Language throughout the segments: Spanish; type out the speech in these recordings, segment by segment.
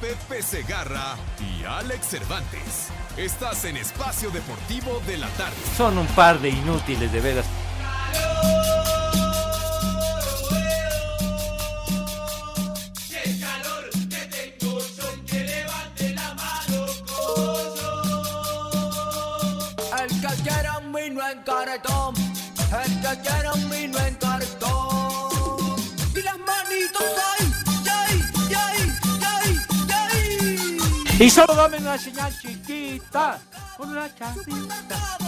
Pepe Segarra y Alex Cervantes. Estás en Espacio Deportivo de la Tarde. Son un par de inútiles, de veras. en el que quiera un vino en Y solo dame una señal chiquita, con una chapita.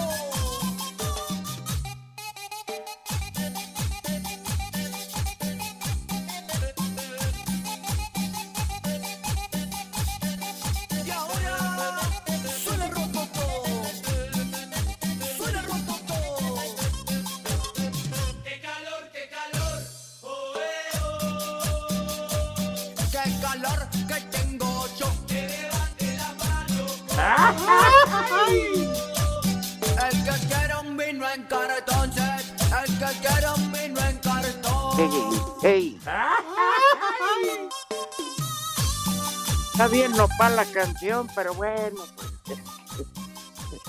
Y Está bien nopal la canción, pero bueno. pues.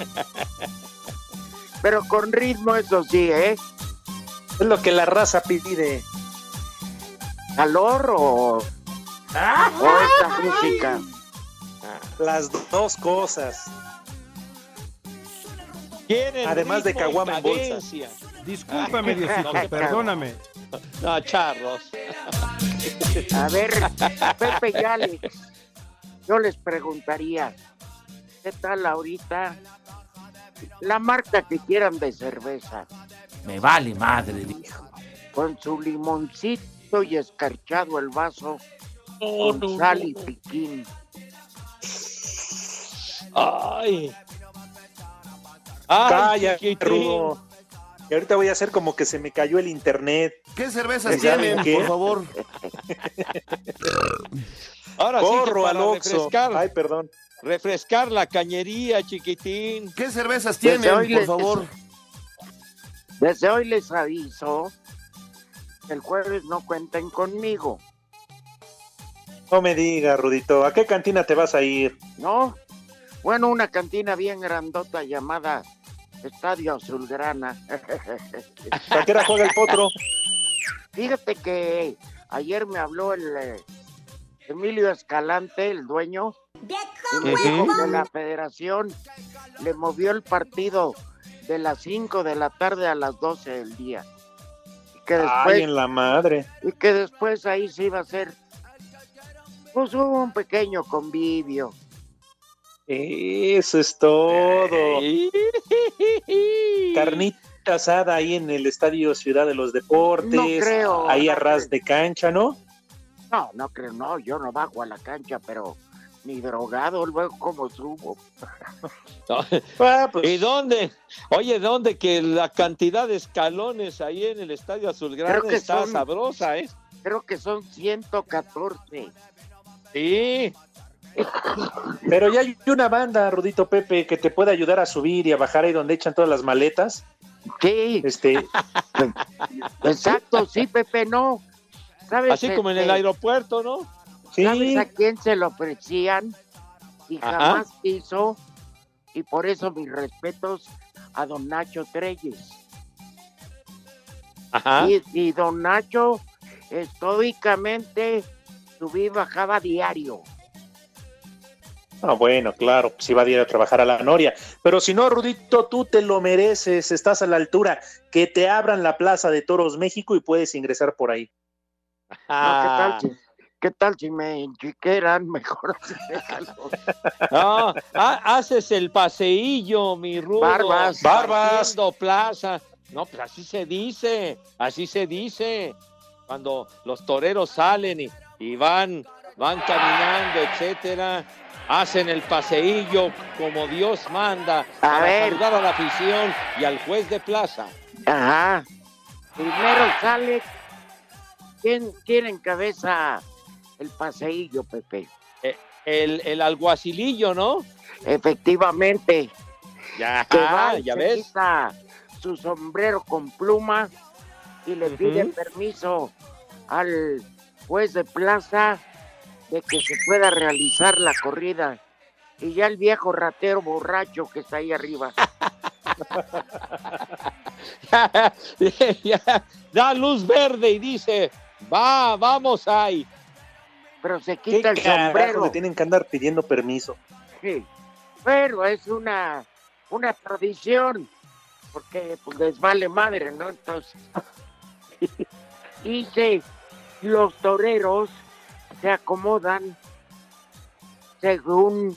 Pero con ritmo, eso sí, ¿eh? Es lo que la raza pide. ¿Calor o, o esta música? Las dos cosas. Quieren Además de caguama en bolsa. Discúlpame, Diosito, perdóname. No, charros. A ver, Pepe y Alex, yo les preguntaría, ¿qué tal ahorita? La marca que quieran de cerveza, Me vale madre, dijo. con su limoncito y escarchado el vaso, No, con no, sal no. y piquín. Ay. Ay, Calla. Rudo. Y ahorita voy a hacer como que se me cayó el internet. ¿Qué cervezas ¿Ya tienen, por favor? Ahora sí que Corro al Oxxo. refrescar, Ay, perdón. refrescar la cañería, chiquitín. ¿Qué cervezas Desde tienen, hoy por les- favor? Desde hoy les aviso, que el jueves no cuenten conmigo, No me digas, Rudito. ¿A qué cantina te vas a ir? ¿no? Bueno, una cantina bien grandota llamada Estadio Azulgrana. ¿A qué hora juega el potro? Fíjate que ayer me habló el eh, Emilio Escalante, el dueño, que la federación le movió el partido de las 5 de la tarde a las 12 del día. Y que después, Ay, en la madre. y que después ahí se iba a hacer pues un pequeño convivio. Eso es todo. Carnita. Asada ahí en el Estadio Ciudad de los Deportes. No creo, Ahí no a ras de cancha, ¿no? No, no creo, no, yo no bajo a la cancha, pero ni drogado, luego como subo. Ah, pues, ¿Y dónde? Oye, ¿dónde? Que la cantidad de escalones ahí en el Estadio Azulgrana está son- sabrosa, ¿eh? Creo que son 114. Sí. Pero ya hay una banda, Rudito Pepe, que te puede ayudar a subir y a bajar ahí donde echan todas las maletas. Sí, Este, exacto, sí, Pepe, no. ¿Sabes, Así como en el este, aeropuerto, ¿no? sí, ¿Sabes a quién se lo ofrecían? Y Ajá. jamás quiso. Y por eso mis respetos a don Nacho Treyes. Ajá. Y, y don Nacho estoicamente subía y bajaba diario. Ah, bueno, claro, si va a ir a trabajar a la Noria. Pero si no, Rudito, tú te lo mereces, estás a la altura. Que te abran la Plaza de Toros México y puedes ingresar por ahí. No, ¿qué, tal si, ¿Qué tal si me enchiqueran? Mejor déjalo. No, ha- haces el paseillo, mi rudo. Barbas. Barbas. haciendo plaza. No, pues así se dice, así se dice. Cuando los toreros salen y, y van, van caminando, etcétera, hacen el paseillo como Dios manda A para ver. saludar a la afición y al juez de plaza. Ajá. Primero sale. ¿Quién, quién encabeza el paseillo, Pepe? Eh, El, el alguacilillo, ¿no? Efectivamente. Ya, que va ah, y ya se ves. quita su sombrero con pluma y le pide permiso al juez de plaza de que se pueda realizar la corrida. Y ya el viejo ratero borracho que está ahí arriba. Ya, da luz verde y dice, va, vamos ahí. Pero se ¿Qué quita el sombrero. le tienen que andar pidiendo permiso? Sí. Pero es una, una tradición, porque pues, les vale madre, ¿no? Entonces, y se, los toreros se acomodan según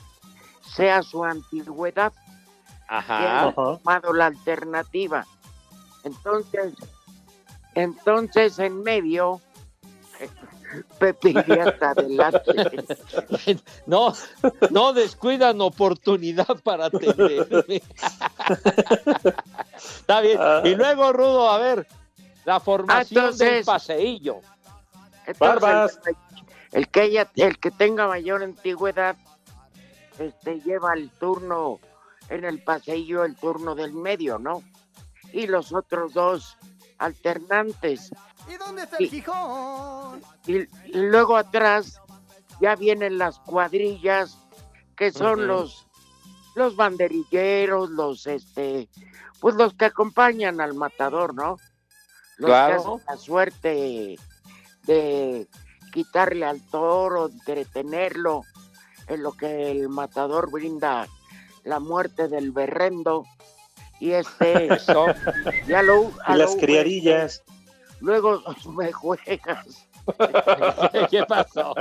sea su antigüedad, que Ajá. han tomado la alternativa. Entonces, entonces en medio, Pepe iría hasta adelante. No, no descuidan oportunidad para atenderme. Está bien. Y luego, Rudo, a ver, la formación del paseillo. Entonces, Barbas. El, el que haya- el que tenga mayor antigüedad, este lleva el turno en el paseillo, el turno del medio, ¿no? Y los otros dos alternantes. ¿Y dónde está el Gijón? Y, y luego atrás ya vienen las cuadrillas, que son los los banderilleros, los este, pues los que acompañan al matador, ¿no? Los Claro. que hacen la suerte de quitarle al toro, entretenerlo, en lo que el matador brinda la muerte del berrendo. Y este, Eso. ya lo. Y a las lo- criadillas. Luego me juegas. ¿Qué pasó?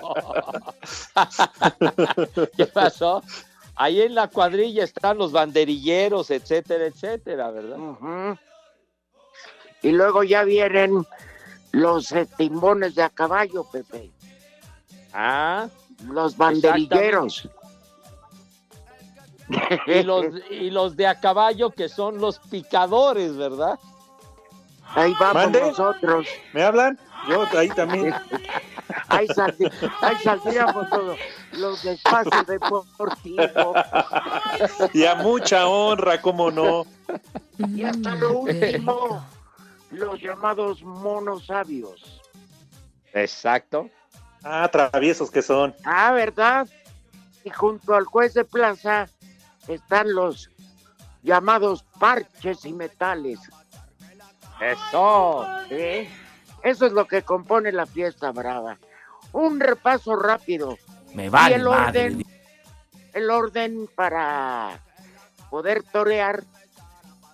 ¿Qué pasó? Ahí en la cuadrilla están los banderilleros, etcétera, etcétera, ¿verdad? Y luego ya vienen los eh, timones de a caballo, Pepe. Ah, Los banderilleros. y los, y los de a caballo que son los picadores, ¿verdad? Ahí vamos ¿Mande? nosotros. ¿Me hablan? Yo ahí también. Ahí, saldi- ahí saldríamos todos los de espacio deportivo. Y a mucha honra, cómo no. Y hasta lo último, los llamados monos sabios. Exacto. Ah, traviesos que son. Ah, ¿verdad? Y junto al juez de plaza están los llamados parches y metales. Eso. ¿eh? Eso es lo que compone la fiesta brava. Un repaso rápido. Me y vale el madre. orden, el orden para poder torear,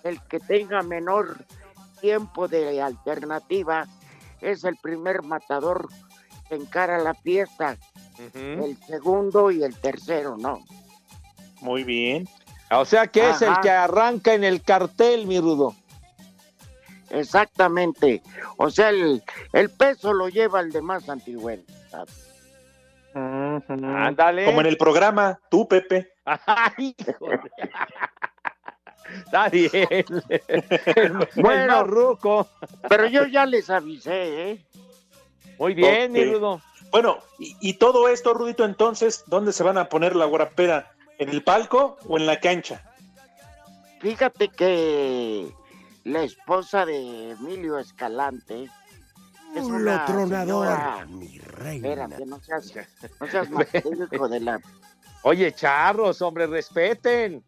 el que tenga menor tiempo de alternativa es el primer matador que encara la fiesta, el segundo y el tercero, ¿no? Muy bien. O sea que es el que arranca en el cartel, mi rudo. Exactamente. O sea, el, el peso lo lleva el de más antigüedad. Ándale. Como en el programa, tú, Pepe. Ay, hijo de- Está bien. El, Bueno. el más ruco. Pero yo ya les avisé, ¿eh? Muy bien, mi Ok. rudo. Bueno, y, y todo esto, Rudito, entonces, ¿dónde se van a poner la guarapera? ¿En el palco o en la cancha? Fíjate que la esposa de Emilio Escalante es Un una tronador, señora- mi reina. Espérate, no seas, no seas hijo de la... Oye, charros, hombre, respeten.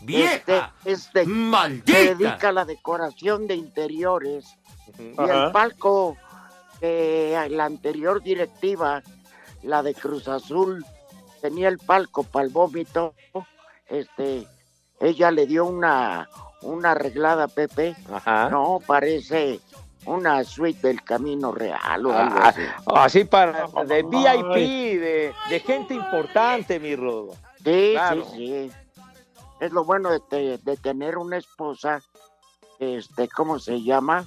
¡Vieja! Este, este ¡Maldita! se dedica a la decoración de interiores y el palco la anterior directiva la de Cruz Azul tenía el palco para el vómito, este, ella le dio una, una arreglada a Pepe. Ajá. No, parece una suite del Camino Real o algo Ah, así. así para de VIP, de, de gente importante, mi Rudo. Sí, Claro. sí, sí. Es lo bueno de, te- de tener una esposa, este, ¿cómo se llama?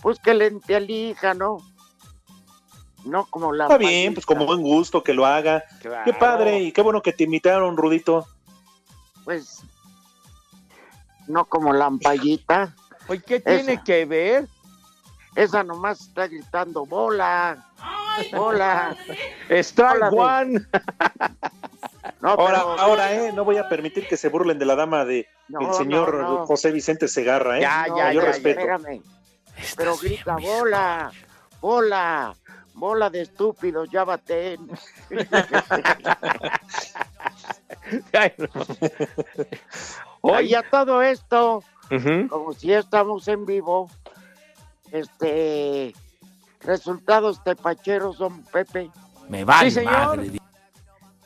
Pues que le elija, ¿no? No como la Está bien, pues como buen gusto que lo haga. Qué padre y qué bueno que te invitaron, Rudito. Pues no como la ampallita. Oye, ¿qué tiene Esa. que ver? Esa nomás está gritando bola, bola. Strike de- one. No, Ahora, pero- ahora, eh, no voy a permitir que se burlen de la dama de No, el señor no, no. José Vicente Segarra, eh. Ya, No, ya, Yo ya, respeto. Espérame. Pero grita bola, bola, bola de estúpidos, ya baten. Oye, a todo esto, como si estamos en vivo, este resultados tepacheros son Pepe. Me vale Sí, señor. madre.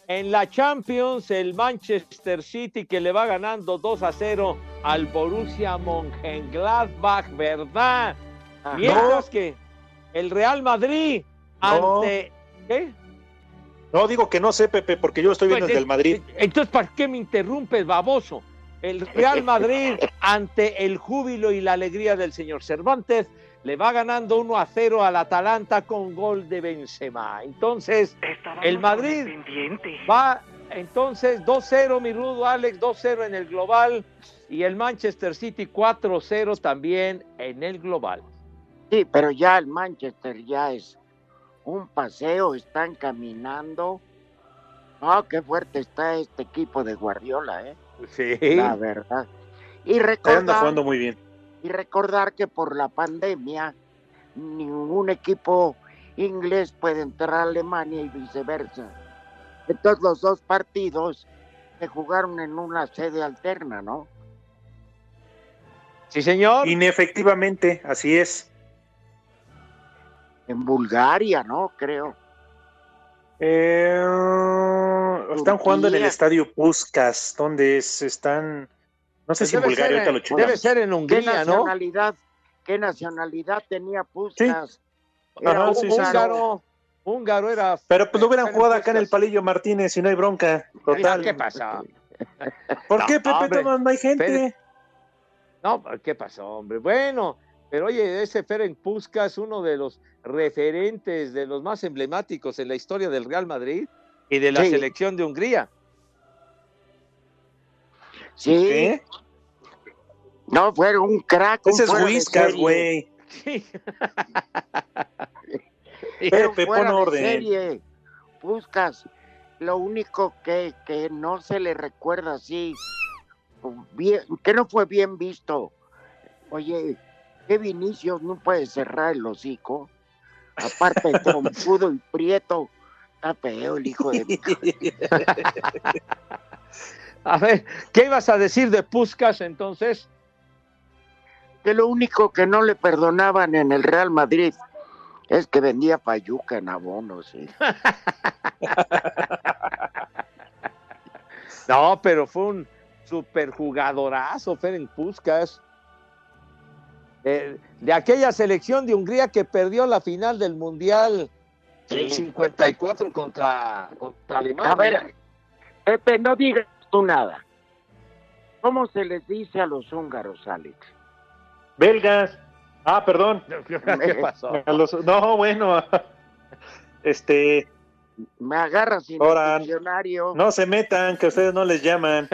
En la Champions, el Manchester City que le va ganando 2 a 0 al Borussia Mönchengladbach, ¿verdad? Ajá. Mientras que el Real Madrid No. ante... ¿Qué? No, digo que no sé, Pepe, porque yo estoy viendo Pues, el del Madrid. Entonces, ¿para qué me interrumpes, baboso? El Real Madrid, ante el júbilo y la alegría del señor Cervantes, le va ganando 1 a 0 al Atalanta con gol de Benzema. Entonces, el Madrid va entonces 2-0, mi rudo Alex, 2-0 en el global y el Manchester City 4-0 también en el global. Sí, pero ya el Manchester ya es un paseo, están caminando. No, qué fuerte está este equipo de Guardiola, ¿eh? Sí. La verdad. Y anda recordar, jugando muy bien. y recordar que por la pandemia ningún equipo inglés puede entrar a Alemania y viceversa. Entonces los dos partidos se jugaron en una sede alterna, ¿no? Sí, señor. Inefectivamente, así es. En Bulgaria, ¿no? Creo. Eh, están jugando en el estadio Puskas, donde es, están, no sé Pues si en Bulgaria, ahorita lo en- checamos. debe ser en ¿Qué Hungría, ¿no? nacionalidad, qué nacionalidad tenía Puskas? Era Ajá, sí, sí. húngaro. Húngaro era. Pero pues lo hubieran jugado acá en el. Palillo Martínez y no hay bronca. Total. ¿Qué pasa? ¿Por No, qué, Pepe? hombre. Tomás, no hay gente. Ferenc- No, ¿qué pasó, hombre? Bueno, pero oye, ese Ferenc Puskas, uno de los referentes, de los más emblemáticos en la historia del Real Madrid y de la Sí. selección de Hungría. Sí, ¿Qué? no, fue un crack. un Ese es fuera de Whiskas, güey. Sí. Un pon de orden. serie. Puskas, lo único que, que no se le recuerda así, bien, que no fue bien visto. Oye, que Vinicius no puede cerrar el hocico. Aparte de trompudo y prieto, está feo el hijo de mi A ver, ¿qué ibas a decir de Puskas entonces? que lo único que no le perdonaban en el Real Madrid es que vendía payuca en abonos. ¿sí? No, pero fue un superjugadorazo, Ferenc Puskas. De, de aquella selección de Hungría que perdió la final del Mundial del 54 contra, contra Alemania. A ver, Pepe, no digas tú nada. ¿Cómo se les dice a los húngaros, Alex? Belgas. Ah, perdón. ¿Qué pasó? A los- no, bueno. Este, Me agarras sin Ahora, diccionario. no se metan, que ustedes no les llaman.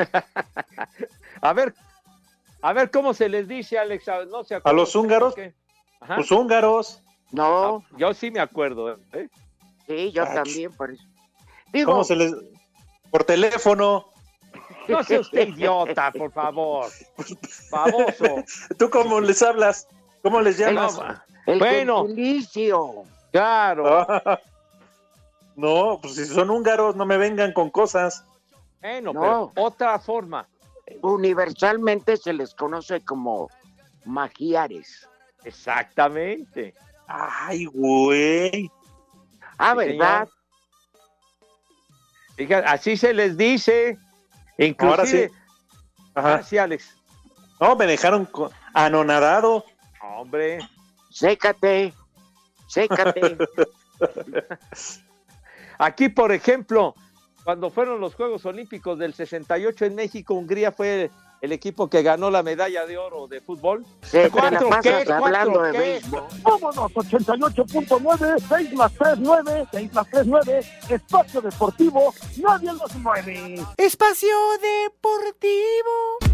A ver, a ver cómo se les dice, Alex. No se ¿A los húngaros? Ajá. Los húngaros. No, Ah, Yo sí me acuerdo. ¿eh? sí, yo también, por eso. Digo, ¿Cómo se les...? Por teléfono. No sea usted idiota, por favor. Baboso. ¿Tú cómo les hablas? ¿Cómo les llamas? el bueno. gentilicio. Claro. No, pues si son húngaros, no me vengan con cosas. Bueno, No. pero otra forma. Universalmente se les conoce como magiares. Exactamente. Ay, güey. Ah, Sí, ¿verdad? Así se les dice. Inclusive, Ahora sí. Ajá. Ahora sí, Alex. No, me dejaron anonadado. Hombre. Sécate, sécate. Aquí, por ejemplo, cuando fueron los Juegos Olímpicos del 68 en México, Hungría fue el equipo que ganó la medalla de oro de fútbol. La ¿Cuatro qué? hablando ¿Cuatro de béisbol. Vámonos, 88.9, 6 más 3, 9, 6 más 3, 9, espacio deportivo, nadie los mueve. Espacio Deportivo.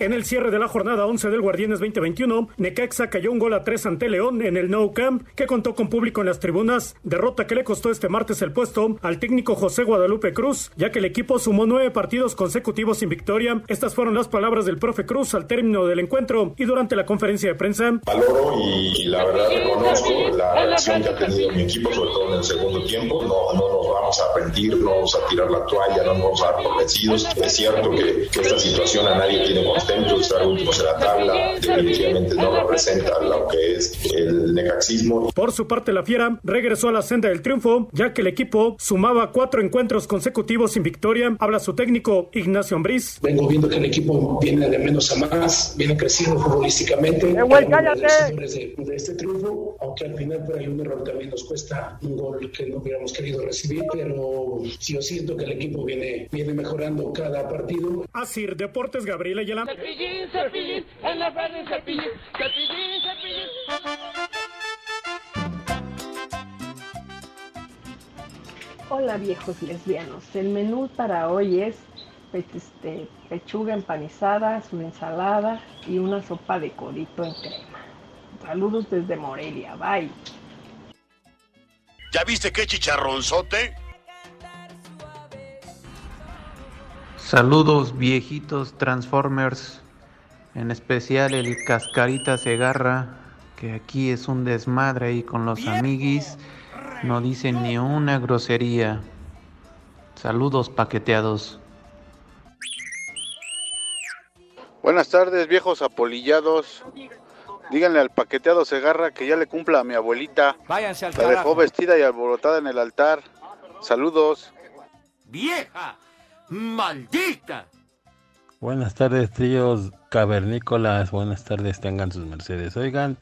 En el cierre de la jornada 11 del Guardianes 2021, Necaxa cayó un gol a 3 ante León en el No Camp, que contó con público en las tribunas, derrota que le costó este martes el puesto al técnico José Guadalupe Cruz, ya que el equipo sumó nueve partidos consecutivos sin victoria. Estas fueron las palabras del profe Cruz al término del encuentro y durante la conferencia de prensa. valoro y, la verdad reconozco la reacción que ha tenido mi equipo, sobre todo en el segundo tiempo. No, no nos vamos a rendir, no vamos a tirar la toalla, no nos vamos a dar por vencidos. Es cierto que, que esta situación a nadie tiene contento, estar últimos en la tabla definitivamente no representa lo que es el necaxismo. Por su parte, la Fiera regresó a la senda del triunfo, ya que el equipo sumaba cuatro encuentros consecutivos sin victoria. Habla su técnico Ignacio Ambriz. Vengo viendo que el equipo viene de menos a más, viene creciendo futbolísticamente. ¡Eh, güey, cállate! De, de este triunfo, aunque al final por ahí un error también nos cuesta un gol que no hubiéramos querido recibir, pero yo siento que el equipo viene, viene mejorando cada partido. Asir Deportes Gabriela Ayala. Cepillín, cepillín, en la verde cepillín, cepillín, cepillín. Hola viejos lesbianos, el menú para hoy es pe- este, pechuga empanizada, su ensalada y una sopa de codito en crema. Saludos desde Morelia, bye. ¿Ya viste qué chicharronzote? Saludos viejitos Transformers, en especial el Cascarita Segarra, que aquí es un desmadre ahí con los amiguis, no dice ni una grosería. Saludos paqueteados. Buenas tardes, viejos apolillados. Díganle al paqueteado Segarra que ya le cumpla a mi abuelita. Váyanse al La dejó vestida y alborotada en el altar. Saludos. ¡Vieja! ¡Maldita! Buenas tardes, tríos cavernícolas. Buenas tardes, tengan sus mercedes. Oigan,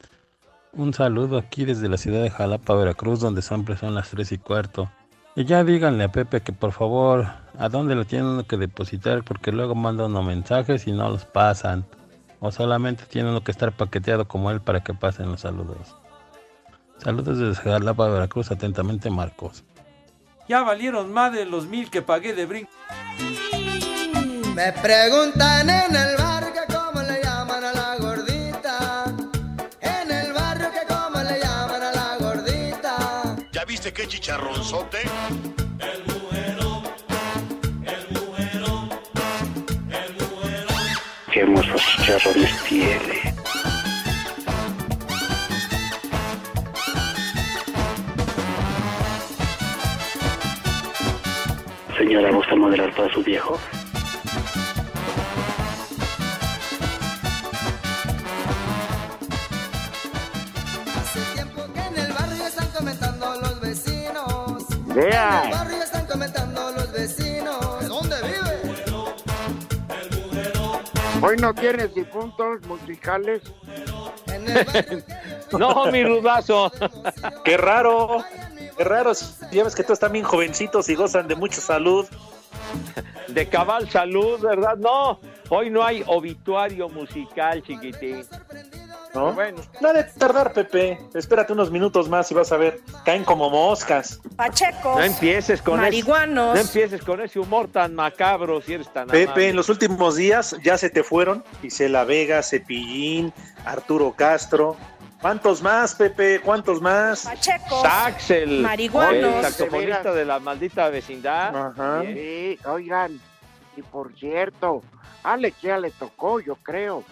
un saludo aquí desde la ciudad de Jalapa, Veracruz, donde siempre son las 3 y cuarto. Y ya díganle a Pepe que por favor, a dónde lo tienen que depositar, porque luego manda unos mensajes y no los pasan. O solamente tiene uno que estar paqueteado como él para que pasen los saludos. Saludos desde Jalapa, Veracruz, atentamente Marcos. Ya valieron más de los mil que pagué de brinco. Me preguntan en el barrio que cómo le llaman a la gordita. En el barrio que cómo le llaman a la gordita. ¿Ya viste qué chicharronzote? Qué hermosos chicharrones tiene. Señora, ¿gusta moderar para su viejo? Hace tiempo que en el barrio están comentando los vecinos. Vea. En el barrio están comentando los vecinos. ¿De dónde vive? Hoy no tienes difuntos musicales. No, mi rudazo. Qué raro. Qué raro. Ya ves que todos están bien jovencitos y gozan de mucha salud. De cabal salud, ¿verdad? No, hoy no hay obituario musical, chiquitín. ¿No? Bueno. No ha de tardar, Pepe. Espérate unos minutos más y vas a ver. Caen como moscas. Pachecos. No empieces con marihuanos. Ese, no empieces con ese humor tan macabro si eres tan Pepe, amable. en los últimos días ya se te fueron. Isela Vega, Cepillín, Arturo Castro. ¿Cuántos más, Pepe? ¿Cuántos más? Pachecos. Sax, el, Marihuanos. el saxofonista de la maldita vecindad. Sí, oigan, y por cierto, Alex ya le tocó, yo creo,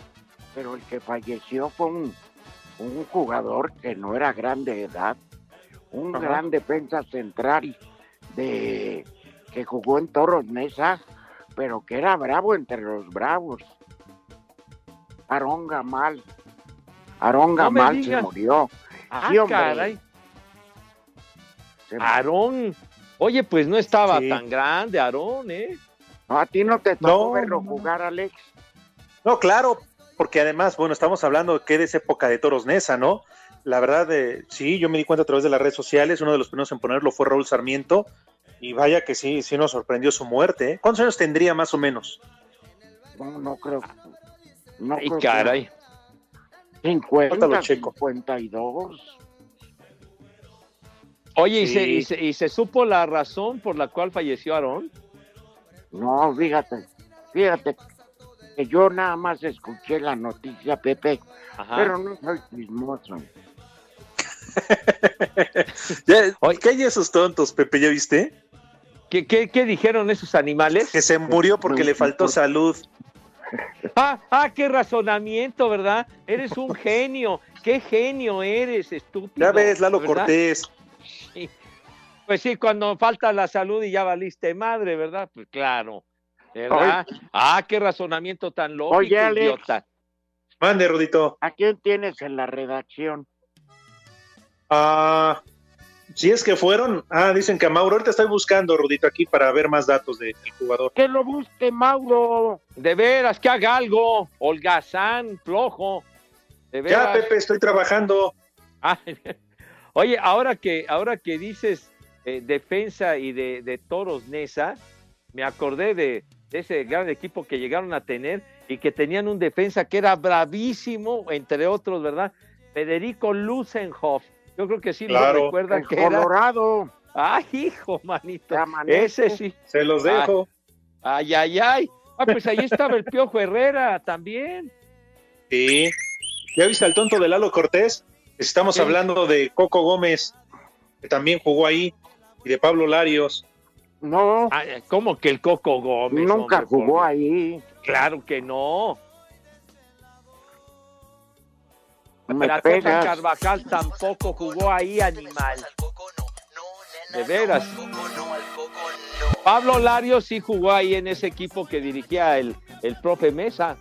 pero el que falleció fue un, un jugador que no era grande de edad, un Ajá. gran defensa central de que jugó en Toros Mesa, pero que era bravo entre los bravos. Aarón Gamal. Aarón No Gamal se digas. murió. Ah, Sí, caray. Se- Aarón. Oye, pues no estaba Sí. tan grande, Aarón, ¿eh? No, a ti no te tocó No, verlo no. jugar, Alex. No, claro, porque además, bueno, estamos hablando que de esa época de Toros Nesa, ¿no? La verdad, eh, sí, yo me di cuenta a través de las redes sociales, uno de los primeros en ponerlo fue Raúl Sarmiento, y vaya que sí, sí nos sorprendió su muerte. ¿eh? ¿Cuántos años tendría más o menos? No, no creo. No Ay, creo que- caray. 50, Ahorita lo checo. 52. Oye, ¿y, Sí. se, y, se, y se supo la razón por la cual falleció Aarón? No, fíjate, fíjate que yo nada más escuché la noticia, Pepe, Ajá. pero no soy chismoso. ¿Qué hay esos tontos, Pepe? ¿Ya viste? ¿Qué, qué, qué dijeron esos animales? Que se murió porque le faltó salud. Ah, ah, qué razonamiento, ¿verdad? Eres un genio. Qué genio eres, estúpido. Ya ves, Lalo ¿verdad? Cortés. Sí. Pues sí, cuando falta la salud y ya valiste madre, ¿verdad? Pues claro. ¿Verdad? Ah, qué razonamiento tan lógico, Oye, Alex. idiota. Mande, Rudito. ¿A quién tienes en la redacción? Ah, si es que fueron. Ah, dicen que a Mauro. Ahorita estoy buscando, Rudito, aquí para ver más datos de- del jugador. Que lo busque Mauro. De veras, que haga algo. Holgazán, flojo. De Ya, veras. Pepe, estoy trabajando. Ah, Oye, ahora que, ahora que dices eh, defensa y de, de Toros Nesa, me acordé de, de ese gran equipo que llegaron a tener y que tenían un defensa que era bravísimo, entre otros, ¿verdad? Federico Lusenhoff. Yo creo que sí Claro. lo recuerdan El que era. Colorado. Ay, hijo, manito. Ese sí. Se los dejo. Ay, ay, ay. Ah, pues ahí estaba el Piojo Herrera también. Sí. ¿Ya viste al tonto de Lalo Cortés? Estamos Sí. hablando de Coco Gómez, que también jugó ahí, y de Pablo Larios. No, Ah, ¿Cómo que el Coco Gómez? nunca hombre, jugó ahí. Claro que no. Me La pegas. Carvajal tampoco jugó ahí, animal. De veras. Pablo Lario sí jugó ahí en ese equipo que dirigía el, el profe Mesa.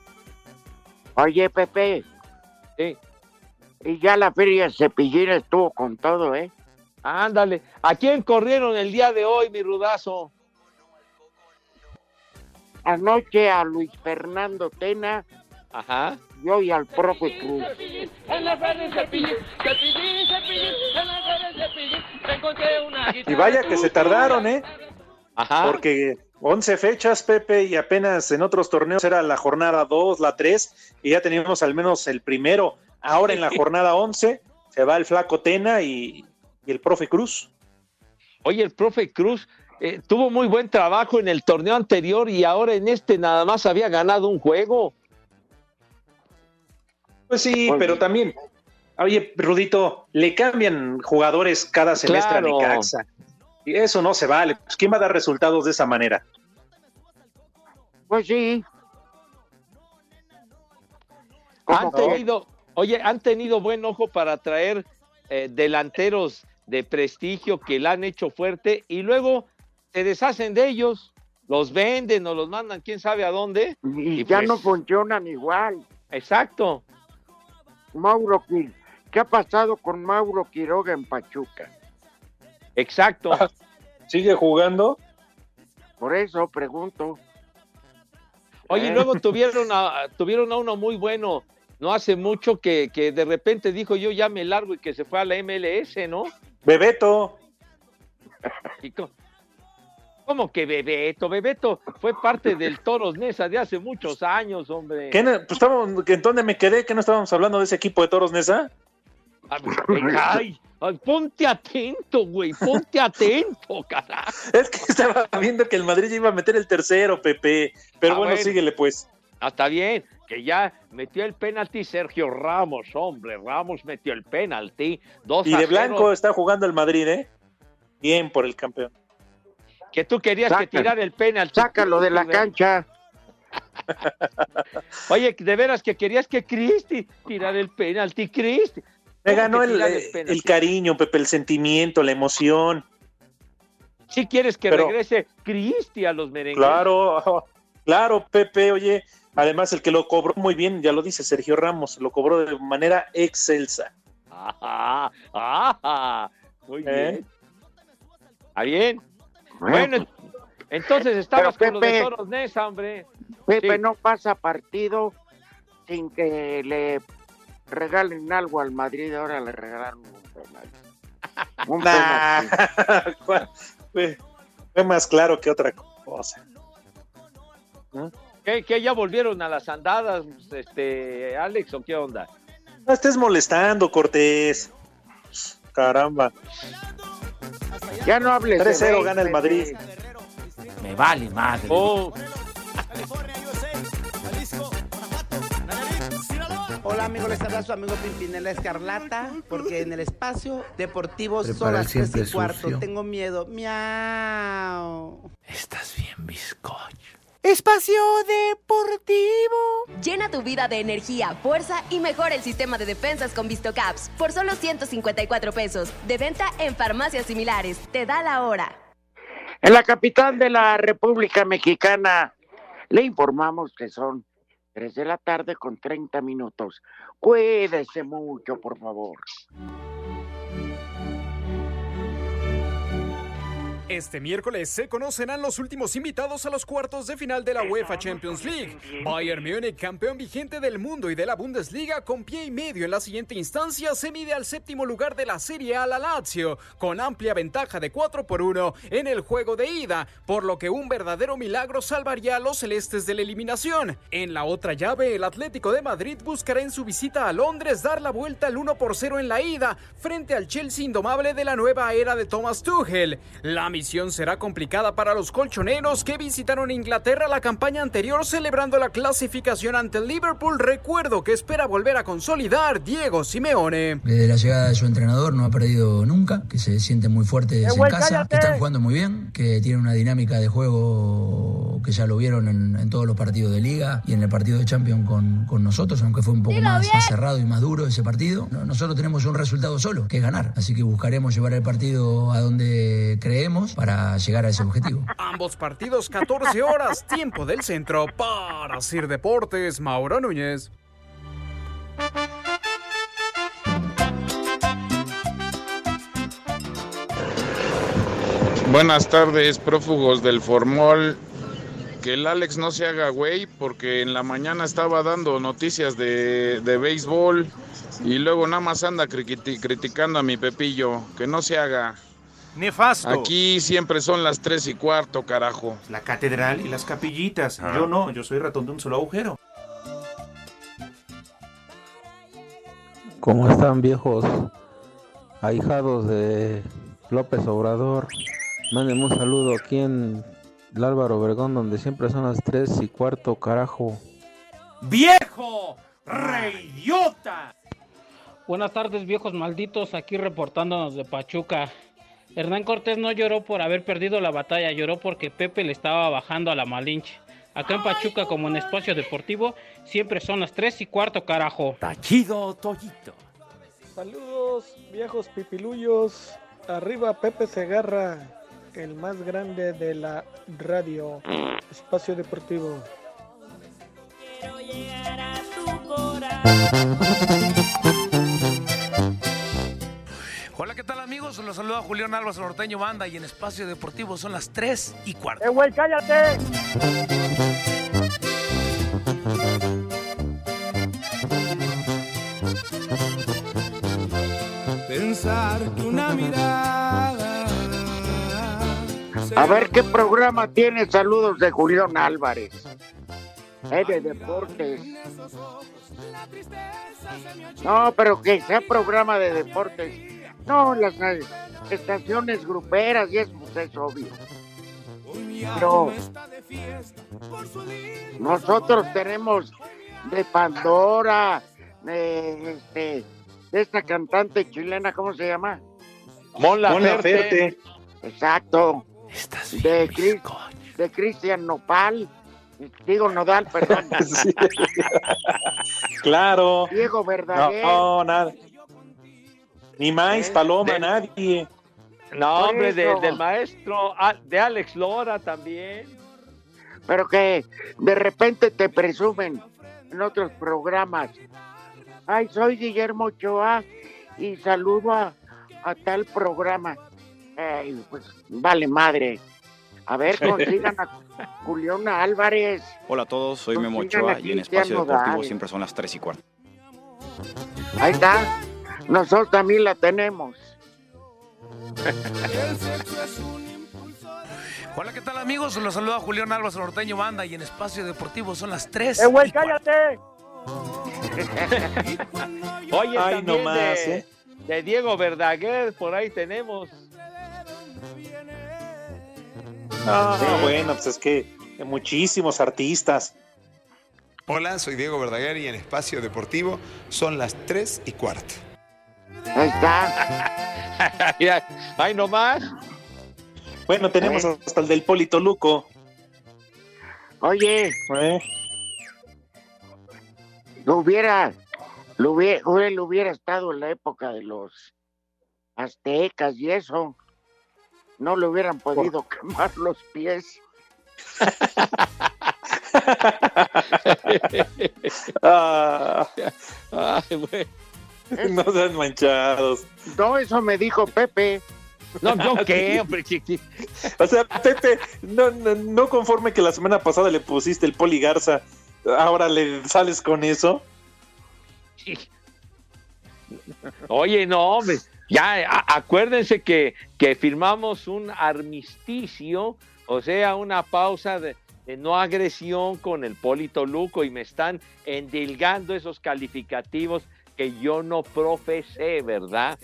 Oye, Pepe, Sí. y ya la feria Cepillín estuvo con todo, ¿eh? Ándale. ¿A quién corrieron el día de hoy, mi rudazo? Anoche a Luis Fernando Tena Ajá. y hoy al profe Cruz. Y vaya que se tardaron, ¿eh? Ajá. Porque 11 fechas, Pepe, y apenas en otros torneos era la jornada 2, la 3, y ya teníamos al menos el primero. Ahora en la jornada 11 se va el flaco Tena y, y el profe Cruz. Oye, el profe Cruz eh, tuvo muy buen trabajo en el torneo anterior y ahora en este nada más había ganado un juego. Pues sí, pero también, oye, Rudito, le cambian jugadores cada semestre Claro. a Necaxa. Y eso no se vale. Pues, ¿Quién va a dar resultados de esa manera? Pues sí. Han tenido, oye, han tenido buen ojo para traer eh, delanteros de prestigio que la han hecho fuerte y luego se deshacen de ellos, los venden o los mandan quién sabe a dónde. Y, Y ya pues- no funcionan igual. Exacto. Mauro Quir- ¿Qué ha pasado con Mauro Quiroga en Pachuca? Exacto. ¿Sigue jugando? Por eso pregunto. Oye, Eh. luego tuvieron a, tuvieron a uno muy bueno, no hace mucho que, que de repente dijo yo ya me largo y que se fue a la MLS, ¿no? Bebeto. Y ¿Cómo que Bebeto? Bebeto fue parte del Toros Nesa de hace muchos años, hombre. ¿Qué no- pues estábamos, ¿que ¿En dónde me quedé? ¿Que no estábamos hablando de ese equipo de Toros Nesa? Ah, Ay, ay, ponte atento, güey, ponte atento, carajo. Es que estaba viendo que el Madrid iba a meter el tercero, Pepe. Pero Ah, bueno, bueno. síguele pues. Ah, está bien, que ya metió el penalti Sergio Ramos, hombre, Ramos metió el penalti. Dos Y de blanco está jugando el Madrid, ¿eh? Bien por el campeón. Que tú querías que tirar el penalti. Sácalo de la cancha. Oye, de veras que querías que Cristi tirara el penalti, Cristi. Me ¿Cómo ganó el, tirar eh, el cariño, Pepe, el sentimiento, la emoción. Si quieres que Pero- regrese Cristi a los merengues. Claro, claro, Pepe, oye. Además, el que lo cobró muy bien, ya lo dice Sergio Ramos, lo cobró de manera excelsa. Ajá, ajá. Muy ¿Eh? bien. ¿Está bien? Bueno, entonces estabas Pero, con lo de Toros Nesa, hombre. Pepe Sí. no pasa partido sin que le regalen algo al Madrid. Ahora le regalaron un penal. Un Nah, penal. fue, más claro que otra cosa. ¿Qué, qué, ya volvieron a las andadas, este, Alex, o qué onda? No estés molestando, Cortés. Caramba. Ya no hables de 3-0 béis, gana el. Madrid. Me vale madre. Oh, Hola amigos, les habla su amigo Pimpinela Escarlata, porque en el espacio deportivo son las tres y cuarto. sucio. Tengo miedo. Miau. Estás bien, bizcocho. Espacio deportivo. Llena tu vida de energía, fuerza y mejora el sistema de defensas con VistoCaps por solo 154 pesos. De venta en farmacias similares. Te da la hora. En la capital de la República Mexicana le informamos que son 3 de la tarde con 30 minutos. Cuídese mucho, por favor. Este miércoles se conocerán los últimos invitados a los cuartos de final de la UEFA Champions League. Bayern Múnich, campeón vigente del mundo y de la Bundesliga, con pie y medio en la siguiente instancia, se mide al séptimo lugar de la Serie A la Lazio, con amplia ventaja de 4 por 1 en el juego de ida, por lo que un verdadero milagro salvaría a los celestes de la eliminación. En la otra llave, el Atlético de Madrid buscará en su visita a Londres dar la vuelta al 1 por 0 en la ida, frente al Chelsea indomable de la nueva era de Thomas Tuchel. La misión será complicada para los colchoneros que visitaron Inglaterra la campaña anterior celebrando la clasificación ante el Liverpool. Recuerdo que espera volver a consolidar Diego Simeone. Desde la llegada de su entrenador no ha perdido nunca, que se siente muy fuertes en casa, cállate! que están jugando muy bien, que tienen una dinámica de juego que ya lo vieron en, en todos los partidos de liga y en el partido de Champions con, con nosotros, aunque fue un poco más, más cerrado y más duro ese partido. No- Nosotros tenemos un resultado solo, que es ganar, así que buscaremos llevar el partido a donde creemos para llegar a ese objetivo. Ambos partidos 14 horas, tiempo del centro para Sir Deportes, Mauro Núñez. Buenas tardes, prófugos del Formol. Que el Alex no se haga güey, porque en la mañana estaba dando noticias de, de béisbol y luego nada más anda criti- criticando a mi Pepillo. Que no se haga. Nefasto. Aquí siempre son las tres y cuarto, carajo. La catedral y las capillitas. Ah. Yo no, yo soy ratón de un solo agujero. ¿Cómo están viejos ahijados de López Obrador? Mándenme un saludo aquí en el Álvaro Obregón, donde siempre son las 3 y cuarto, carajo. ¡Viejo! ¡Reidiota! Buenas tardes, viejos malditos, aquí reportándonos de Pachuca. Hernán Cortés no lloró por haber perdido la batalla, lloró porque Pepe le estaba bajando a la Malinche. Acá en Pachuca, como en espacio deportivo, siempre son las 3 y cuarto, carajo. Tachido Toyito. Saludos, viejos pipiluyos. Arriba Pepe Segarra, el más grande de la radio. Espacio Deportivo. Hola, ¿qué tal amigos? Los saluda Julián Álvarez Norteño Banda y en Espacio Deportivo son las 3 y cuarto. ¡Eh, güey, cállate! Pensar que una mirada. A ver qué programa tiene saludos de Julián Álvarez. Eh, de deportes. No, pero que sea programa de deportes. No, las eh, estaciones gruperas, y eso pues, es obvio. Pero nosotros tenemos de Pandora, de, este, de esta cantante chilena, ¿cómo se llama? Mon Laferte. Exacto. de, Cris- de Cristian Nopal. Digo Nodal, perdón. Sí. Claro. Diego Verdaguer. No, nada. Ni más, Paloma, nadie. No, hombre, de- del maestro, ah, de Alex Lora también. Pero que de repente te presumen en otros programas. Ay, soy Guillermo Ochoa y saludo a, a tal programa. Ay, pues vale madre. A ver, consigan a Juliana Álvarez. Hola a todos, soy Memo Ochoa y en Espacio Deportivo siempre son las 3 y cuarto. Ahí está. Nosotros también la tenemos. Hola, ¿qué tal amigos? Los saluda Julián Álvarez Norteño Banda y en Espacio Deportivo son las 3. ¡Eh, güey, cállate! Oye, Ay, también no más, de, ¿eh? de Diego Verdaguer, por ahí tenemos. Ah, bueno, pues es que muchísimos artistas. Hola, soy Diego Verdaguer y en Espacio Deportivo son las 3 y cuarto. Ahí está. Ay, nomás. Bueno, tenemos hasta el del Polito Luco. Oye, ¿eh? lo hubiera, lo hubiera, él hubiera estado en la época de los aztecas y eso. No le hubieran podido quemar los pies. Ah, Ay, güey. no sean manchados. No, eso me dijo Pepe. No, ¿yo qué, hombre? chiqui- O sea, Pepe, no, no, no conforme que la semana pasada le pusiste el Poli Garza, ahora le sales con eso. Oye, no, hombre. Ya, a- acuérdense que, que firmamos un armisticio, o sea, una pausa de, de no agresión con el Polito Luco y me están endilgando esos calificativos que yo no profesé, ¿verdad?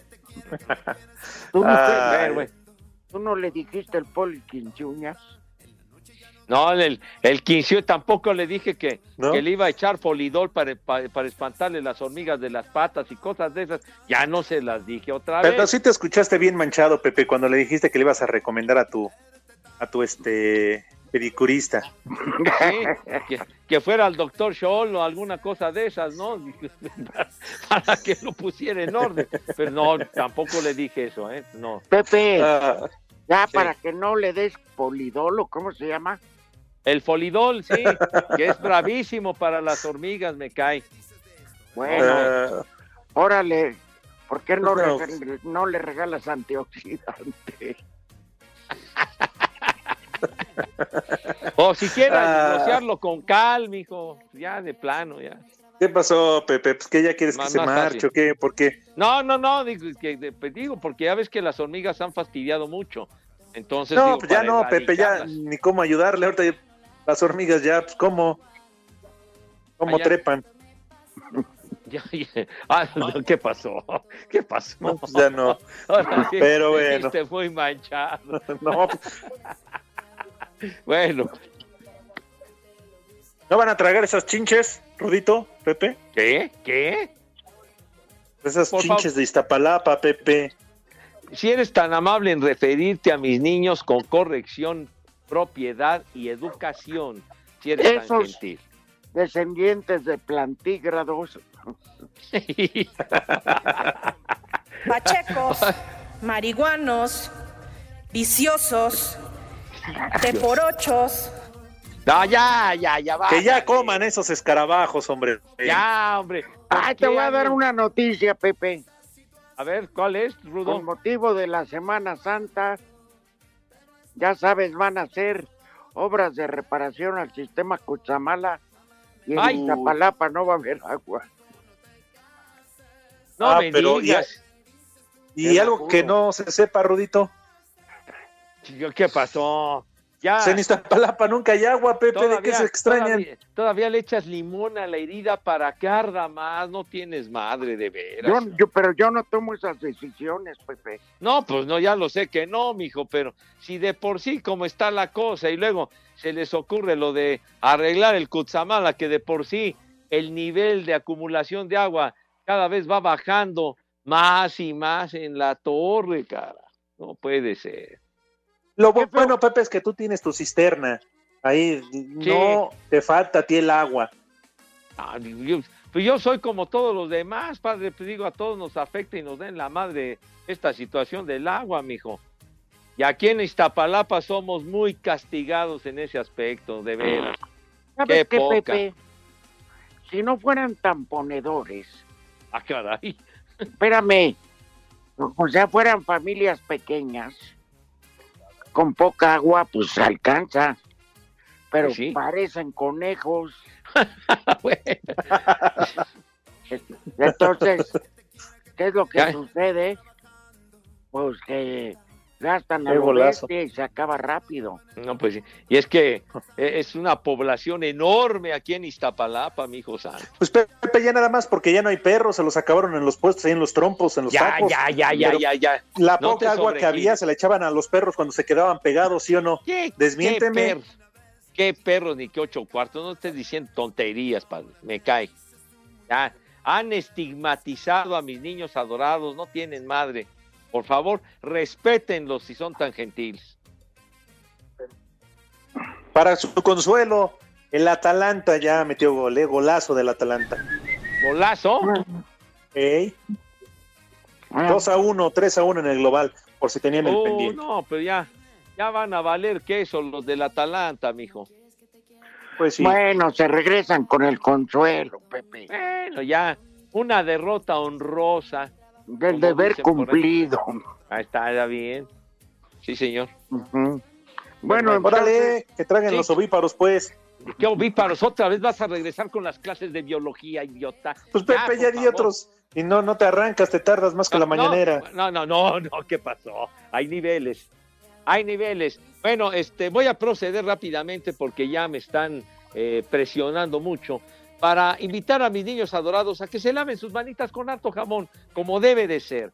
Tú no, tú no le dijiste el poli quinchuñas. No, el, el quincio tampoco le dije que, ¿No? que le iba a echar folidol para, para, para espantarle las hormigas de las patas y cosas de esas. Ya no se las dije otra Pero vez. sí te escuchaste bien manchado, Pepe, cuando le dijiste que le ibas a recomendar a tu, a tu este pedicurista. Sí, que, que fuera al doctor Scholl o alguna cosa de esas, ¿no? Para, para que lo pusiera en orden. Pero no, tampoco le dije eso, ¿eh? No. Pepe, Ah, ya sí. para que no le des polidolo, ¿cómo se llama? El folidol, sí, que es bravísimo para las hormigas, me cae. Bueno, ah, órale, ¿por qué no, No. reg- no le regalas antioxidante? O si quieres Ah. negociarlo con cal, mijo, ya de plano, ya. ¿Qué pasó, Pepe? Pues que ya quieres que Más- se marche fácil. o qué, ¿por qué? No, no, no, digo, que, pues digo, porque ya ves que las hormigas han fastidiado mucho. Entonces, No, digo, pues ya no, Pepe, ya ni cómo ayudarle. Ahorita ya- las hormigas ya, pues cómo, cómo Ah, trepan. Ya, ya. Ah, no, ¿qué pasó? ¿Qué pasó? No, pues ya no. Ahora sí, Pero bueno. muy manchado. No, Bueno, ¿no van a tragar esas chinches, Rudito, Pepe? ¿qué? ¿Qué? Esas Por chinches de Iztapalapa, Pepe. Si eres tan amable en referirte a mis niños con corrección, propiedad y educación, si eres tan gentil. Descendientes de plantígrados. pachecos, marihuanos, viciosos, teporochos. No, ya, ya, ya va. Que ya coman esos escarabajos, hombre. Ya, hombre. ¿por Ay, te voy a dar una noticia, Pepe. A ver, ¿cuál es, Rudo? Con motivo de la Semana Santa, ya sabes, van a hacer obras de reparación al sistema Cuchamala y en Ay. Iztapalapa no va a haber agua. No Ah, me pero digas. Y algo que no se sepa, Rudito. ¿Qué pasó? Ya. En Iztapalapa nunca hay agua, Pepe, ¿de qué se extrañan? Todavía, todavía le echas limón a la herida para que arda más. No tienes madre, de veras. Yo, yo- pero yo no tomo esas decisiones, Pepe. No, pues no, ya lo sé que no, mijo, pero si de por sí como está la cosa y luego se les ocurre lo de arreglar el Cutzamala, que de por sí el nivel de acumulación de agua cada vez va bajando más y más en la torre, cara. No puede ser. Lo bu- bueno, Pepe, es que tú tienes tu cisterna. Ahí no te falta a ti el agua. Ah, yo, pues yo soy como todos los demás, padre, pues digo, a todos nos afecta y nos den la madre esta situación del agua, mijo. Y aquí en Iztapalapa somos muy castigados en ese aspecto, de veras. ¿Sabes Qué qué, poca. Pepe? Si no fueran tan ponedores, Ah, caray. espérame, o sea, fueran familias pequeñas, con poca agua, pues se alcanza. Pero Pues sí. parecen conejos. Entonces, ¿qué es lo que sucede? Pues que gastan a lo bestia y se acaba rápido. No, pues sí. Y es que eh, es una población enorme aquí en Iztapalapa, mi hijo santo. Pues Pepe, ya nada más porque ya no hay perros, se los acabaron en los puestos, ahí en los trompos, en los Ya, tacos. ya, ya, ya, ya, ya. La No poca agua que había se la echaban a los perros cuando se quedaban pegados, ¿sí o no? ¿Qué, Desmiénteme. Qué, per- qué perros ni qué ocho cuartos. No estés diciendo tonterías, padre. Me cae. Ya. Han estigmatizado a mis niños adorados. No tienen madre. Por favor, respétenlos si son tan gentiles. Para su consuelo, el Atalanta ya metió gol, ¿eh? golazo del Atalanta. Golazo. Ey. 2 a 1, 3 a 1 en el global, por si tenían el Oh, pendiente. no, pero ya, ya van a valer queso los del Atalanta, mijo. Pues sí. Bueno, se regresan con el consuelo, Pepe. Bueno, ya, una derrota honrosa. Del deber cumplido. Ahí está, ya bien. Sí, señor. Ujú. Bueno, Órale, que traigan Sí. los ovíparos, pues. ¿Qué ovíparos? Otra vez vas a regresar con las clases de biología, idiota. Pues Pepe, ya di otros. Y no, no te arrancas, te tardas más que la No, mañanera. No, no, no, no, ¿qué pasó? Hay niveles. Hay niveles. Bueno, este, voy a proceder rápidamente porque ya me están eh, presionando mucho para invitar a mis niños adorados a que se laven sus manitas con harto jabón, como debe de ser,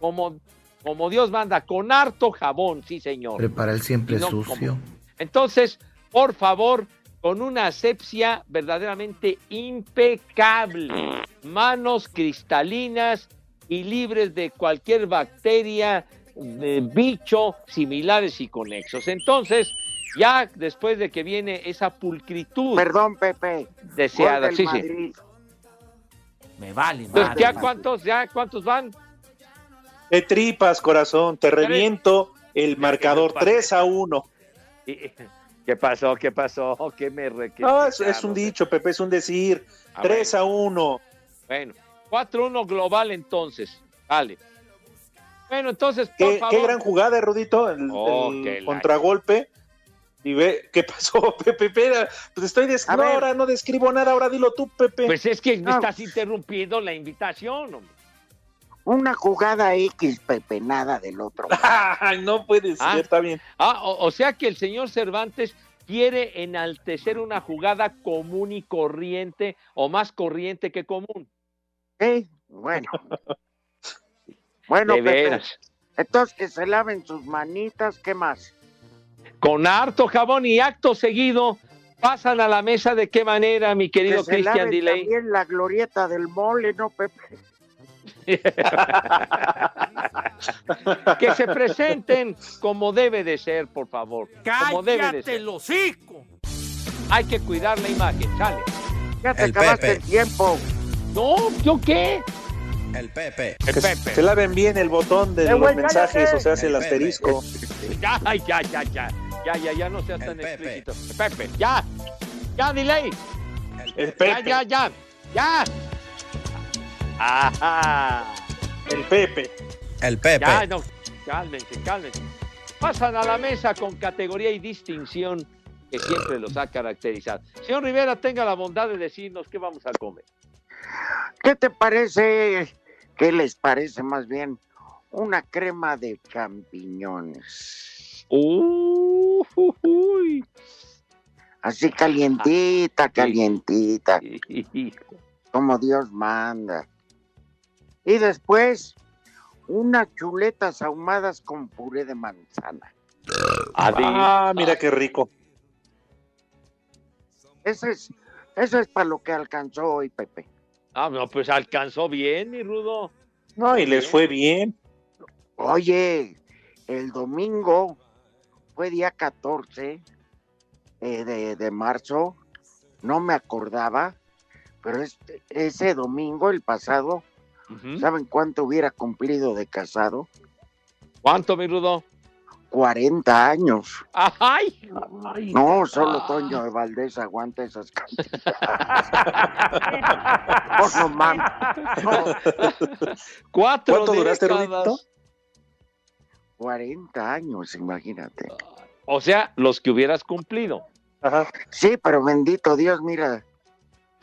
como, como Dios manda, con harto jabón, sí señor. Prepara el siempre no sucio. como- Entonces, por favor, con una asepsia verdaderamente impecable, manos cristalinas y libres de cualquier bacteria, de bicho, similares y conexos. Entonces, ya después de que viene esa pulcritud Perdón, Pepe. deseada, sí, sí. Madrid. Me vale, Entonces, madre. ¿ya cuántos, ya cuántos van? Te tripas, corazón, te reviento el marcador 3 a 1. ¿Qué pasó? ¿Qué pasó? ¿Qué me re- qué No, es, es un dicho, Pepe, es un decir. Ah, 3 a 1. Bueno, 4-1 global entonces. Vale. Bueno, entonces, por Qué, favor. qué gran jugada, Rudito, el, Oh, el contragolpe. Y ve, ¿qué pasó, Pepe? Espera, pues estoy des... A no, ver. ahora no describo nada, ahora dilo tú, Pepe. Pues es que me No. estás interrumpiendo la invitación, hombre. Una jugada X, Pepe, nada del otro. Ay, no puede ser, Ah. está bien. Ah, o, o sea que el señor Cervantes quiere enaltecer una jugada común y corriente, o más corriente que común. Sí, bueno. Bueno, de Pepe, veras. entonces que se laven sus manitas, ¿qué más? Con harto jabón y acto seguido, pasan a la mesa de qué manera, mi querido que laven Delay. también la glorieta del mole, ¿no, Pepe? que se presenten como debe de ser, por favor. Como debe de ¡Cállate ser. el hocico! Hay que cuidar la imagen, sale. Ya te El acabaste Pepe. el tiempo. No, ¿yo qué? El Pepe. El Que Pepe. se laven bien el botón de Eh, los mensajes, cállate. o sea, hace el El asterisco. Ya, ay, ya, ya, ya. Ya, ya, ya no seas El tan Pepe. explícito. Pepe, ya. Ya, delay. El Ya, Pepe, ya, ya. Ya. Ajá. el Pepe. El Pepe. Ya, no. Cálmense, cálmense. Pasan a la mesa con categoría y distinción que siempre los ha caracterizado. Señor Rivera, tenga la bondad de decirnos qué vamos a comer. ¿Qué te parece? ¿Qué les parece más bien? Una crema de champiñones. Uh, uy. Así calientita, calientita, Hijo. como Dios manda. Y después, unas chuletas ahumadas con puré de manzana. Ah, mira qué rico. Eso es, eso es para lo que alcanzó hoy, Pepe. Ah, no, pues alcanzó bien, mi Rudo. No, y les fue bien. Oye, el domingo fue día 14 eh, de, de marzo, no me acordaba, pero este- ese domingo, el pasado. ¿saben cuánto hubiera cumplido de casado? ¿Cuánto, mi Rudo? 40 años. ¡Ay! No, solo Ah. Toño de Valdés aguanta esas cantidades. Oh, no mames. No, Cuatro ¿Cuánto duraste. Rudito? 40 años, imagínate. O sea, los que hubieras cumplido. Ajá. Sí, pero bendito Dios, mira,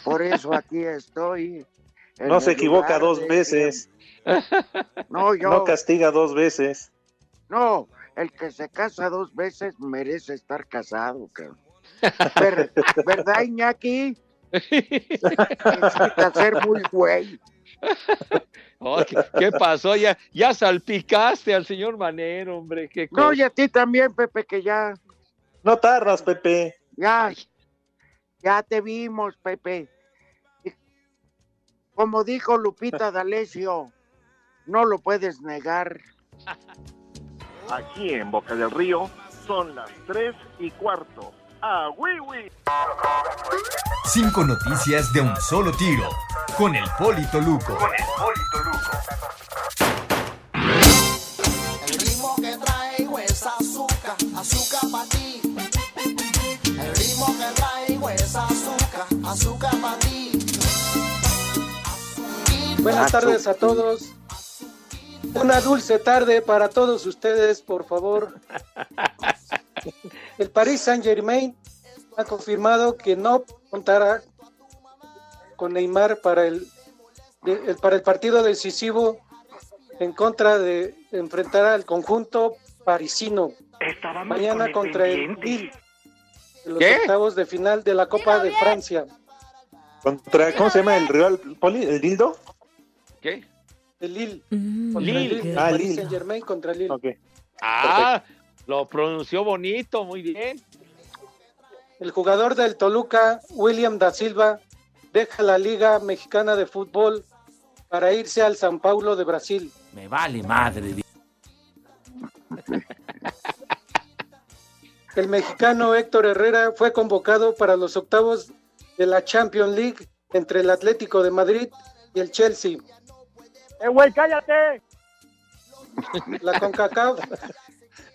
por eso aquí estoy. No se equivoca dos de- veces. No, yo. No castiga dos veces. No, el que se casa dos veces merece estar casado, cabrón. Ver- ¿Verdad, Iñaki? Necesita ser muy güey. Oh, ¿qué, qué pasó? Ya, ya salpicaste al señor Manero, hombre. Qué No, y a ti también, Pepe, que ya, No tardas, Pepe. ya, ya te vimos, Pepe. Como dijo Lupita D'Alessio, no lo puedes negar. Aquí en Boca del Río son las 3 y cuarto. ¡Ah, Wiwi! Cinco noticias de un solo tiro. Con el Polito Luco. El ritmo que traigo es azúcar, azúcar para ti. El ritmo que traigo es azúcar, azúcar para ti. Buenas tardes a todos. Una dulce tarde para todos ustedes, por favor. El Paris Saint Germain ha confirmado que no contará con Neymar para el, de- el- para el partido decisivo en contra de enfrentar al conjunto parisino mañana contra el Lille en los ¿Qué? octavos de final de la Copa de Francia. Contra, ¿Cómo se llama el rival, Poli? ¿El Dildo? ¿Qué? El Lille. Mm, Lille. el Lille. Ah, Lille. Saint Germain contra el Lille. Ah, lo pronunció bonito, muy bien. El jugador del Toluca, William da Silva, deja la Liga Mexicana de Fútbol para irse al San Paulo de Brasil. Me vale madre. El mexicano Héctor Herrera fue convocado para los octavos de la Champions League entre el Atlético de Madrid y el Chelsea. ¡Eh, güey, cállate! La CONCACAF,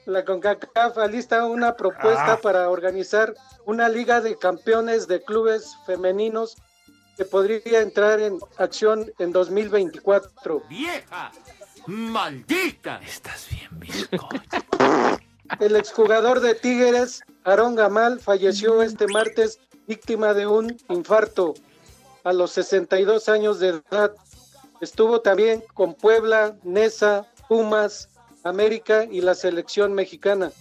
la CONCACAF alista una propuesta Ah. para organizar una liga de campeones de clubes femeninos que podría entrar en acción en 2024. ¡Vieja! ¡Maldita! Estás bien, El exjugador de Tigres, Aarón Gamal, falleció este martes víctima de un infarto a los 62 años de edad. Estuvo también con Puebla, Nesa, Pumas, América y la selección mexicana.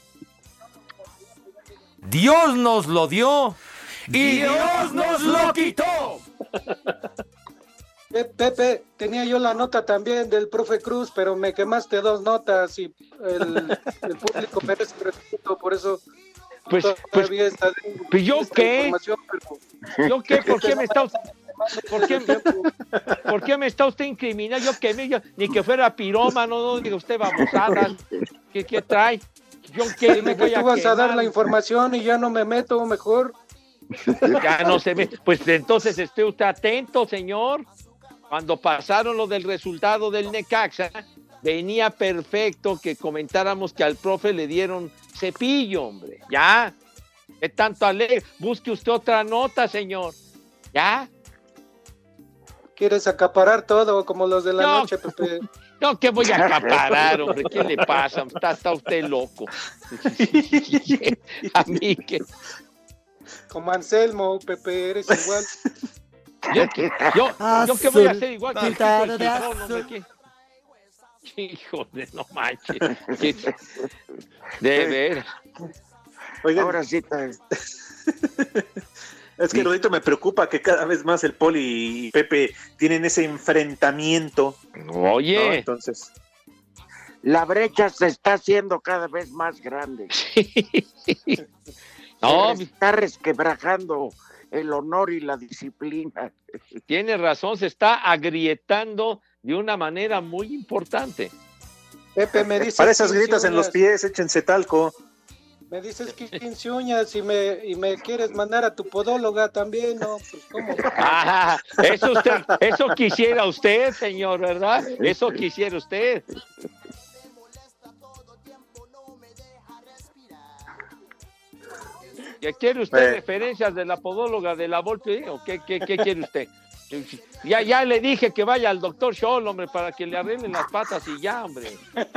Dios nos lo dio y Dios nos lo quitó. Pepe, tenía yo la nota también del profe Cruz, pero me quemaste dos notas y el, el público merece respeto, por eso Pues, pues, está pues, ¿yo qué? pero- ¿Yo qué? ¿Por qué me está usted, por qué, por qué me está usted incriminando? Yo que me, yo- ni que fuera pirómano, no diga usted babosadas. ¿Qué, qué trae? ¿Yo Dime me que voy a tú vas a dar la información y ya no me meto mejor. Ya no se ve. Pues entonces esté usted atento, señor. Cuando pasaron lo del resultado del Necaxa, venía perfecto que comentáramos que al profe le dieron cepillo, hombre. Ya. ¿Qué tanto ale? Busque usted otra nota, señor. Ya. Quieres acaparar todo como los de la No. noche, Pepe. No, que voy a acaparar, hombre. ¿Qué le pasa? Está, está usted loco. A mí que. Como Anselmo, Pepe, eres igual. Yo, qué- yo, yo qué voy a hacer igual que el hombre, ¿qué? Híjole, no manches. ¿Qué- De veras. Oigan, Ahora sí es que Rodito me preocupa que cada vez más el Poli y Pepe tienen ese enfrentamiento. Oye. ¿no? Entonces, La brecha se está haciendo cada vez más grande. No, Se está resquebrajando el honor y la disciplina. Tiene razón, se está agrietando de una manera muy importante. Pepe, me dices. para esas 15 gritas en los pies, échense talco. Me dices que 15 uñas y me, y me quieres mandar a tu podóloga también, ¿no? Pues, ¿cómo? Ah, eso, usted, eso quisiera usted, señor, ¿verdad? Eso quisiera usted. ¿Qué quiere usted? Eh. ¿Referencias de la podóloga de la Volpe o qué, qué, qué quiere usted? Ya, ya le dije que vaya al doctor Scholl, hombre, para que le arreglen las patas y ya, hombre.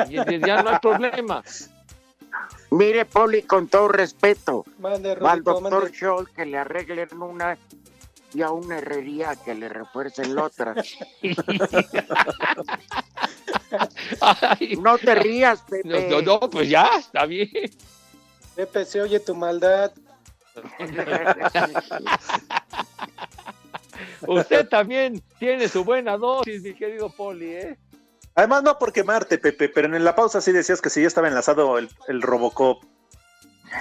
Y- y ya no hay problema. Mire, Poli, con todo respeto, Mande, al doctor mande. Scholl que le arreglen una y a una herrería que le refuercen la otra. no te rías, No, Pepe. no, no, pues ya, está bien. Pepe, se oye tu maldad. Usted también tiene su buena dosis, mi querido Poli, ¿eh? Además, no por quemarte, Pepe, pero en la pausa sí decías que sí ya estaba enlazado el, el Robocop.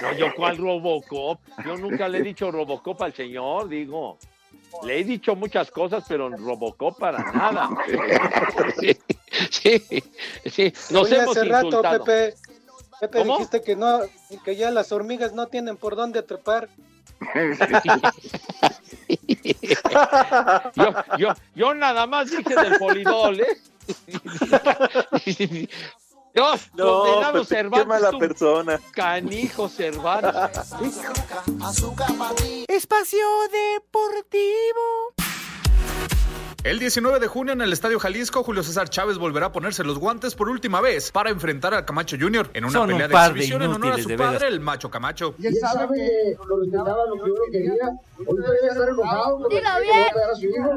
No, yo cuál Robocop. Yo nunca le he dicho Robocop al señor, digo. Le he dicho muchas cosas, pero Robocop para nada. Sí, sí, sí. Nos Oye, hemos hace rato, insultado. Pepe, Pepe ¿Cómo? dijiste que no, que ya las hormigas no tienen por dónde trepar. Yo, yo, yo nada más dije del polidol, ¿eh? Yo, No, condenado Cervantes, qué mala tú, persona. Canijo Cervantes. Espacio Deportivo. El 19 de junio en el Estadio Jalisco, Julio César Chávez volverá a ponerse los guantes por última vez para enfrentar al Camacho Jr. en una Son un pelea de par de exhibición en honor a inútiles, su de veras. padre, el Macho Camacho. Y él sabe que lo respetaba lo que uno quería. Ahorita debe estar enojado porque bien. pegar a su hijo.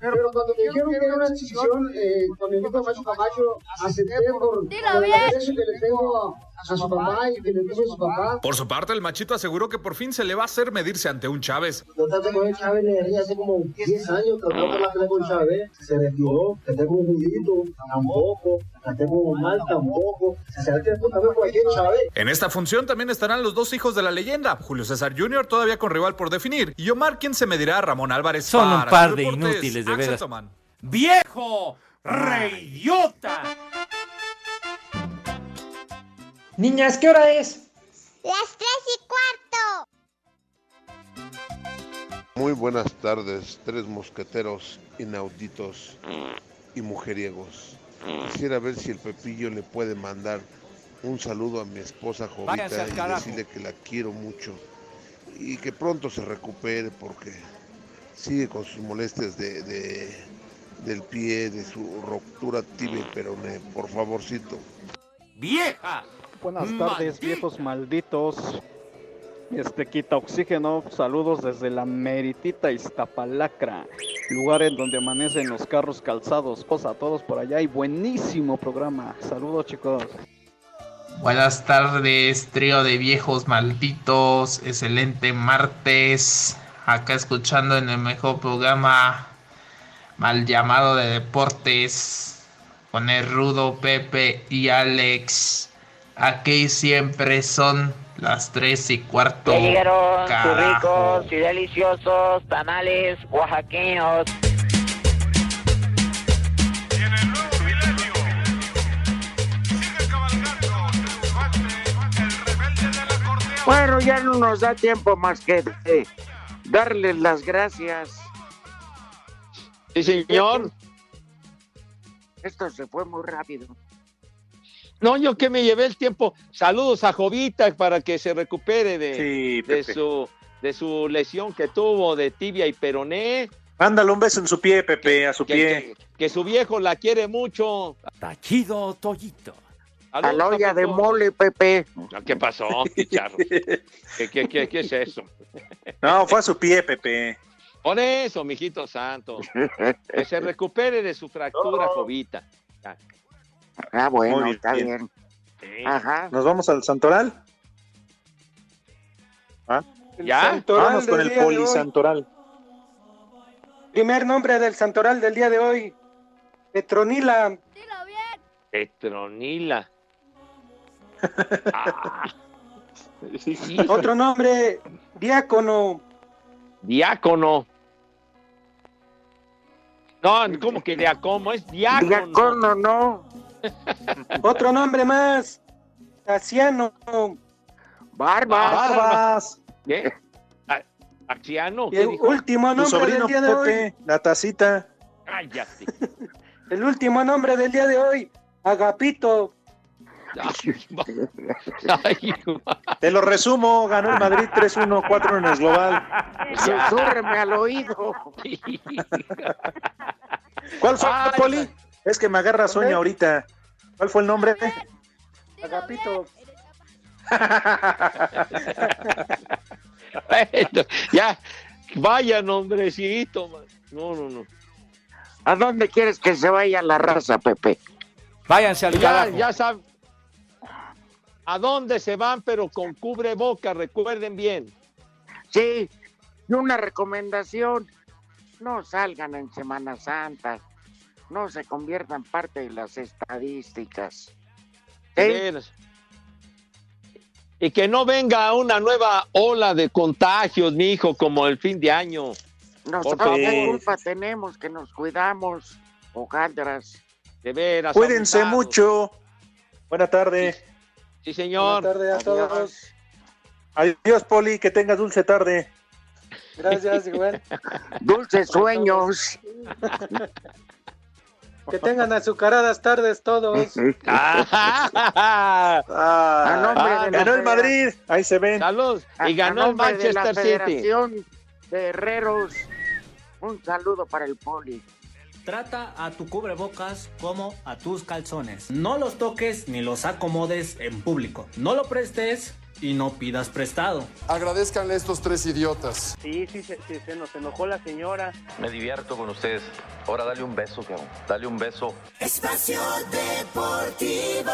Pero cuando me dijeron que era una decisión eh, con el hijo de Macho Camacho, acepté por, por el bien. aprecio que le tengo a, su papá y que le tengo a su papá. Por su parte, el Machito aseguró que por fin se le va a hacer medirse ante un Chávez. Yo trato con el Chávez desde hace como 10 años que no la pelea con Chávez. Se retiró, que tengo un juguito, tampoco. Que tengo mal, tampoco. Se con cualquier Chávez. En esta función también estarán los dos hijos de la leyenda, Julio César Jr. todavía con rival por definir y Omar quien se medirá a Ramón Álvarez. Son un par de Deportes, inútiles, de veras. ¡Viejo! ¡Reidiota! Niñas, ¿qué hora es? Las tres y cuarto. Muy buenas tardes, tres mosqueteros inauditos y mujeriegos. Quisiera ver si el Pepillo le puede mandar un saludo a mi esposa Jovita y carajo. decirle que la quiero mucho y que pronto se recupere porque sigue con sus molestias de, de- del pie, de su ruptura tibia y peroné. Por favorcito. ¡Vieja! Buenas tardes, Maldita. viejos malditos. Este quita oxígeno, saludos desde la meritita Iztapalacra, lugar en donde amanecen los carros calzados. Pues a todos por allá y buenísimo programa. Saludos, chicos. Buenas tardes, trío de viejos malditos. Excelente martes. Acá escuchando en el mejor programa mal llamado de deportes. Con el Rudo, Pepe y Alex. Aquí siempre son las tres y cuarto. Ya llegaron sus ricos y deliciosos tamales oaxaqueños. Bueno, ya no nos da tiempo más que de darles las gracias. Sí, señor. Esto se fue muy rápido. No, yo que me llevé el tiempo. Saludos a Jovita para que se recupere de, Sí, de Pepe. su de su lesión que tuvo de tibia y peroné. Mándale un beso en su pie, Pepe, a su Que, pie. que- que su viejo la quiere mucho. Tachido Toyito. A la olla de mole, Pepe. ¿Qué pasó, Picharro? ¿Qué, qué, qué, qué es eso? No, fue a su pie, Pepe. Por eso, mijito santo. Que se recupere de su fractura, Jovita. Ah, bueno, bien, está bien. bien. Sí. Ajá. ¿Nos vamos al Santoral? ¿Ah? ¿Ya? Santoral Vamos con el polisantoral. Primer nombre del santoral del día de hoy. Petronila. Petronila. Ah. Otro nombre, diácono. Diácono. No, ¿cómo que diácono? Es diácono. Diácono, no. Otro nombre más, Casiano. Barbas. Barbas. ¿Qué? A- ¿Axiano? Y ¿Qué el dijo? último nombre sobrino del día de hoy. Pepe, la tacita. Cállate. El último nombre del día de hoy, Agapito. Ay, Te lo resumo, ganó el Madrid 3-1, 4 en el global. Susúrreme al oído. ¿Cuál fue, Ay, Poli? Es que me agarra sueño ahorita. ¿Cuál fue el nombre? Agapito. Bueno, ya, vaya nombrecito, man. No, no, no. ¿A dónde quieres que se vaya la raza, Pepe? Váyanse al Ya, carajo. ya saben. ¿A dónde se van, pero con cubreboca? Recuerden bien. Sí, y una recomendación, no salgan en Semana Santa, no se conviertan parte de las estadísticas. Veras. Y que no venga una nueva ola de contagios, mi hijo, como el fin de año. Nosotros qué culpa tenemos que nos cuidamos, hojaldras. De veras. Cuídense mucho. Buena tarde. Sí, señor. Buenas tardes a todos. Adiós, Poli, que tengas dulce tarde. Gracias, igual. Dulces sueños. Que tengan azucaradas tardes todos. Ah, A nombre de la ganó el Madrid. Ahí se ven. Salud. a- Y ganó el nombre de la Manchester City. De Herreros. Un saludo para el poli. Trata a tu cubrebocas como a tus calzones. No los toques ni los acomodes en público. No lo prestes y no pidas prestado. Agradezcanle a estos tres idiotas. Sí, sí, se, sí, se nos enojó la señora. Me divierto con ustedes. Ahora dale un beso, cabrón. Dale un beso. Espacio Deportivo.